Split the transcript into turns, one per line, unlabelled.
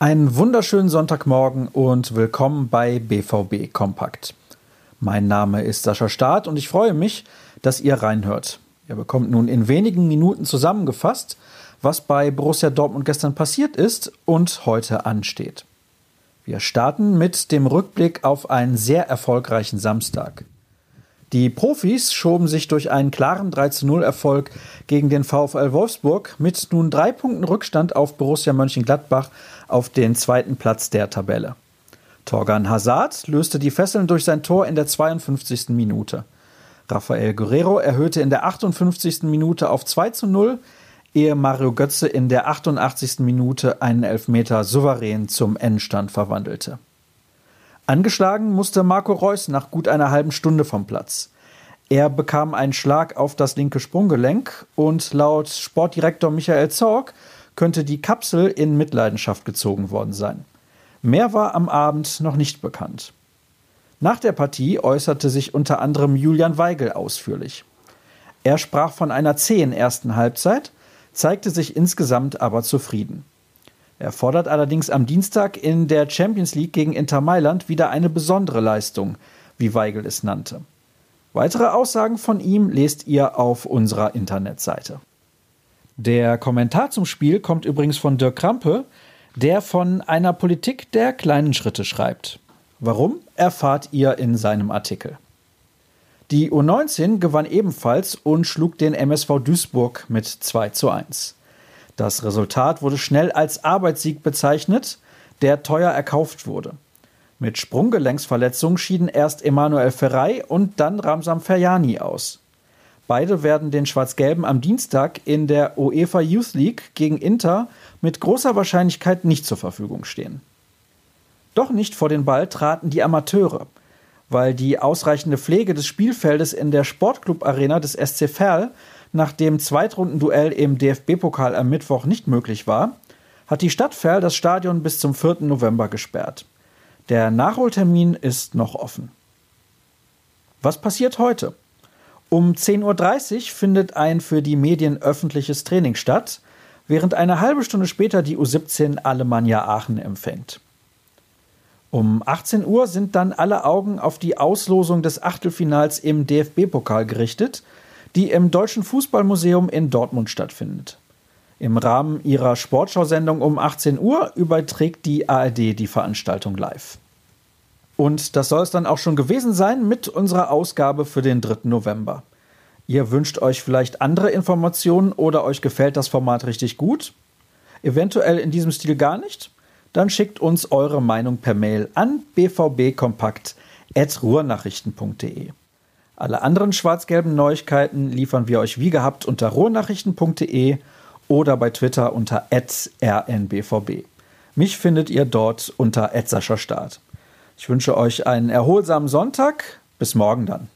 Einen wunderschönen Sonntagmorgen und willkommen bei BVB Kompakt. Mein Name ist Sascha Staat und ich freue mich, dass ihr reinhört. Ihr bekommt nun in wenigen Minuten zusammengefasst, was bei Borussia Dortmund gestern passiert ist und heute ansteht. Wir starten mit dem Rückblick auf einen sehr erfolgreichen Samstag. Die Profis schoben sich durch einen klaren 3-0 Erfolg gegen den VfL Wolfsburg mit nun drei Punkten Rückstand auf Borussia Mönchengladbach auf den zweiten Platz der Tabelle. Torgan Hazard löste die Fesseln durch sein Tor in der 52. Minute. Rafael Guerrero erhöhte in der 58. Minute auf 2 zu 0, ehe Mario Götze in der 88. Minute einen Elfmeter souverän zum Endstand verwandelte. Angeschlagen musste Marco Reus nach gut einer halben Stunde vom Platz. Er bekam einen Schlag auf das linke Sprunggelenk und laut Sportdirektor Michael Zorg könnte die Kapsel in Mitleidenschaft gezogen worden sein. Mehr war am Abend noch nicht bekannt. Nach der Partie äußerte sich unter anderem Julian Weigel ausführlich. Er sprach von einer zähen ersten Halbzeit, zeigte sich insgesamt aber zufrieden. Er fordert allerdings am Dienstag in der Champions League gegen Inter Mailand wieder eine besondere Leistung, wie Weigel es nannte. Weitere Aussagen von ihm lest ihr auf unserer Internetseite. Der Kommentar zum Spiel kommt übrigens von Dirk Krampe, der von einer Politik der kleinen Schritte schreibt. Warum, erfahrt ihr in seinem Artikel. Die U19 gewann ebenfalls und schlug den MSV Duisburg mit 2 zu 1. Das Resultat wurde schnell als Arbeitssieg bezeichnet, der teuer erkauft wurde. Mit Sprunggelenksverletzung schieden erst Emanuel Ferrei und dann Ramsam Ferjani aus. Beide werden den Schwarz-Gelben am Dienstag in der UEFA Youth League gegen Inter mit großer Wahrscheinlichkeit nicht zur Verfügung stehen. Doch nicht vor den Ball traten die Amateure, weil die ausreichende Pflege des Spielfeldes in der Sportclub-Arena des SC Verl nach dem Zweitrundenduell im DFB-Pokal am Mittwoch nicht möglich war, hat die Stadt Verl das Stadion bis zum 4. November gesperrt. Der Nachholtermin ist noch offen. Was passiert heute? Um 10.30 Uhr findet ein für die Medien öffentliches Training statt, während eine halbe Stunde später die U17 Alemannia Aachen empfängt. Um 18 Uhr sind dann alle Augen auf die Auslosung des Achtelfinals im DFB-Pokal gerichtet – die im Deutschen Fußballmuseum in Dortmund stattfindet. Im Rahmen ihrer Sportschausendung um 18 Uhr überträgt die ARD die Veranstaltung live. Und das soll es dann auch schon gewesen sein mit unserer Ausgabe für den 3. November. Ihr wünscht euch vielleicht andere Informationen oder euch gefällt das Format richtig gut? Eventuell in diesem Stil gar nicht? Dann schickt uns eure Meinung per Mail an bvbkompakt.ruhrnachrichten.de. Alle anderen schwarz-gelben Neuigkeiten liefern wir euch wie gehabt unter rohnachrichten.de oder bei Twitter unter rnbvb. Mich findet ihr dort unter Start. Ich wünsche euch einen erholsamen Sonntag. Bis morgen dann.